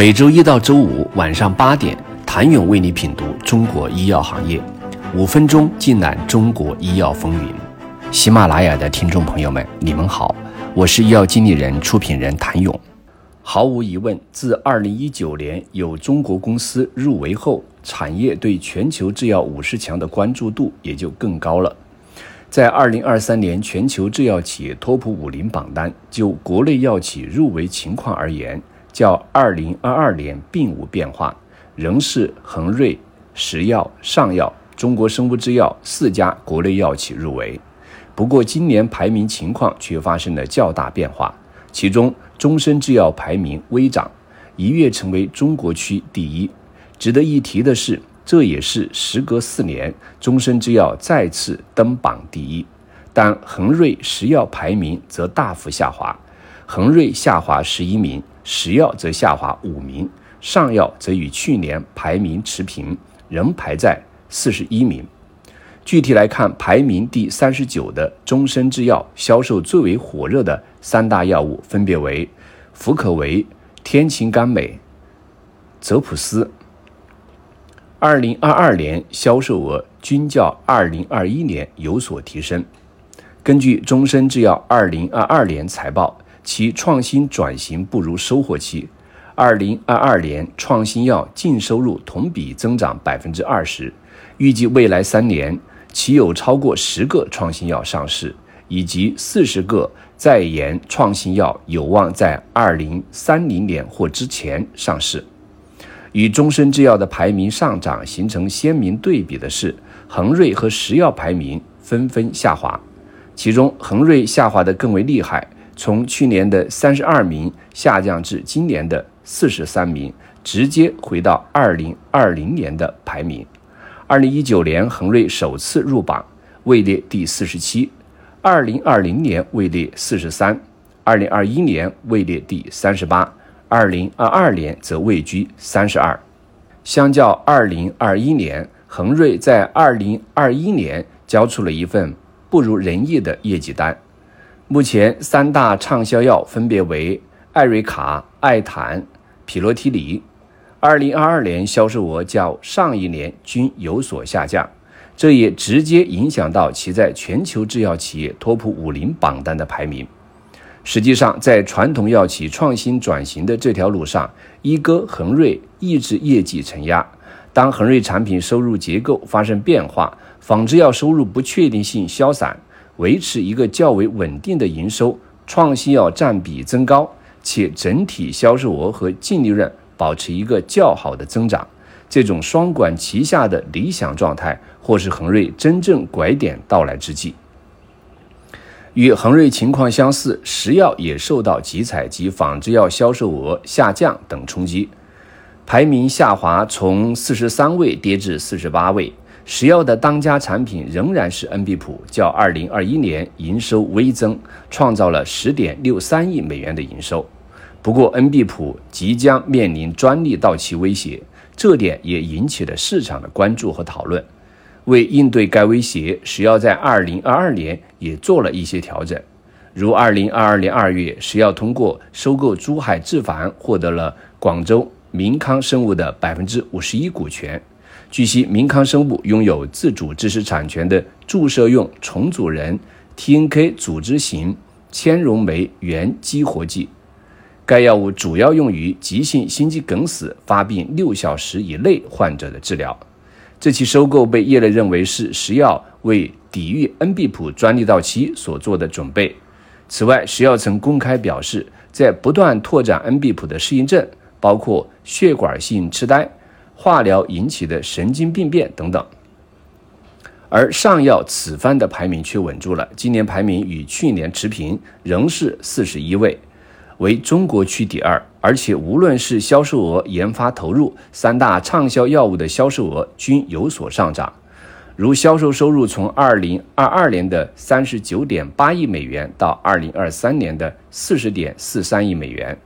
每周一到周五晚上八点，谭勇为你品读中国医药行业，五分钟尽览中国医药风云。喜马拉雅的听众朋友们，你们好，我是医药经理人、出品人谭勇。毫无疑问，自二零一九年有中国公司入围后，产业对全球制药五十强的关注度也就更高了。在二零二三年全球制药企业托普五零榜单，就国内药企入围情况而言。较二零二二年并无变化，仍是恒瑞、石药、上药、中国生物制药四家国内药企入围。不过，今年排名情况却发生了较大变化，其中中生制药排名微涨，一跃成为中国区第一。值得一提的是，这也是时隔四年，中生制药再次登榜第一。但恒瑞、石药排名则大幅下滑，恒瑞下滑十一名。食药则下滑五名，上药则与去年排名持平，仍排在四十一名。具体来看，排名第三十九的中生制药销售最为火热的三大药物分别为福可维、天晴甘美、泽普斯。二零二二年销售额均较二零二一年有所提升。根据中生制药二零二二年财报。其创新转型步入收获期，二零二二年创新药净收入同比增长百分之二十，预计未来三年其有超过十个创新药上市，以及四十个在研创新药有望在二零三零年或之前上市。与中生制药的排名上涨形成鲜明对比的是，恒瑞和石药排名纷纷下滑，其中恒瑞下滑的更为厉害。从去年的三十二名下降至今年的四十三名，直接回到二零二零年的排名。二零一九年恒瑞首次入榜，位列第四十七；二零二零年位列四十三；二零二一年位列第三十八；二零二二年则位居三十二。相较二零二一年，恒瑞在二零二一年交出了一份不如人意的业绩单。目前三大畅销药分别为艾瑞卡、艾坦、匹罗替里，二零二二年销售额较上一年均有所下降，这也直接影响到其在全球制药企业托普五零榜单的排名。实际上，在传统药企创新转型的这条路上，一哥恒瑞一直业绩承压。当恒瑞产品收入结构发生变化，仿制药收入不确定性消散。维持一个较为稳定的营收，创新药占比增高，且整体销售额和净利润保持一个较好的增长，这种双管齐下的理想状态，或是恒瑞真正拐点到来之际。与恒瑞情况相似，石药也受到集采及仿制药销售额下降等冲击，排名下滑，从四十三位跌至四十八位。石药的当家产品仍然是恩必普，较二零二一年营收微增，创造了十点六三亿美元的营收。不过，恩必普即将面临专利到期威胁，这点也引起了市场的关注和讨论。为应对该威胁，石药在二零二二年也做了一些调整，如二零二二年二月，石药通过收购珠海智凡获得了广州明康生物的百分之五十一股权。据悉，明康生物拥有自主知识产权的注射用重组人 TNK 组织型纤溶酶原激活剂，该药物主要用于急性心肌梗死发病六小时以内患者的治疗。这起收购被业内认为是石药为抵御恩必普专利到期所做的准备。此外，石药曾公开表示，在不断拓展恩必普的适应症，包括血管性痴呆。化疗引起的神经病变等等，而上药此番的排名却稳住了，今年排名与去年持平，仍是四十一位，为中国区第二。而且无论是销售额、研发投入，三大畅销药物的销售额均有所上涨。如销售收入从二零二二年的三十九点八亿美元到二零二三年的四十点四三亿美元。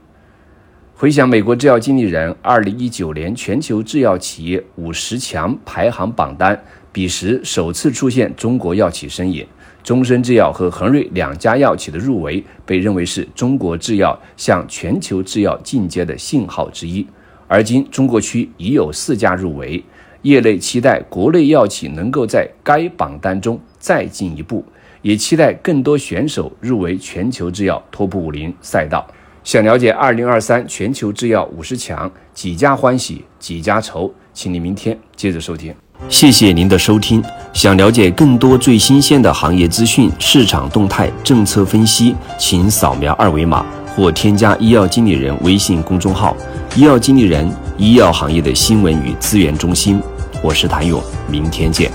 回想美国制药经理人二零一九年全球制药企业五十强排行榜单，彼时首次出现中国药企身影。中生制药和恒瑞两家药企的入围，被认为是中国制药向全球制药进阶的信号之一。而今中国区已有四家入围，业内期待国内药企能够在该榜单中再进一步，也期待更多选手入围全球制药 TOP 五零赛道。想了解二零二三全球制药五十强，几家欢喜几家愁，请你明天接着收听。谢谢您的收听。想了解更多最新鲜的行业资讯、市场动态、政策分析，请扫描二维码或添加医药经理人微信公众号“医药经理人”医药行业的新闻与资源中心。我是谭勇，明天见。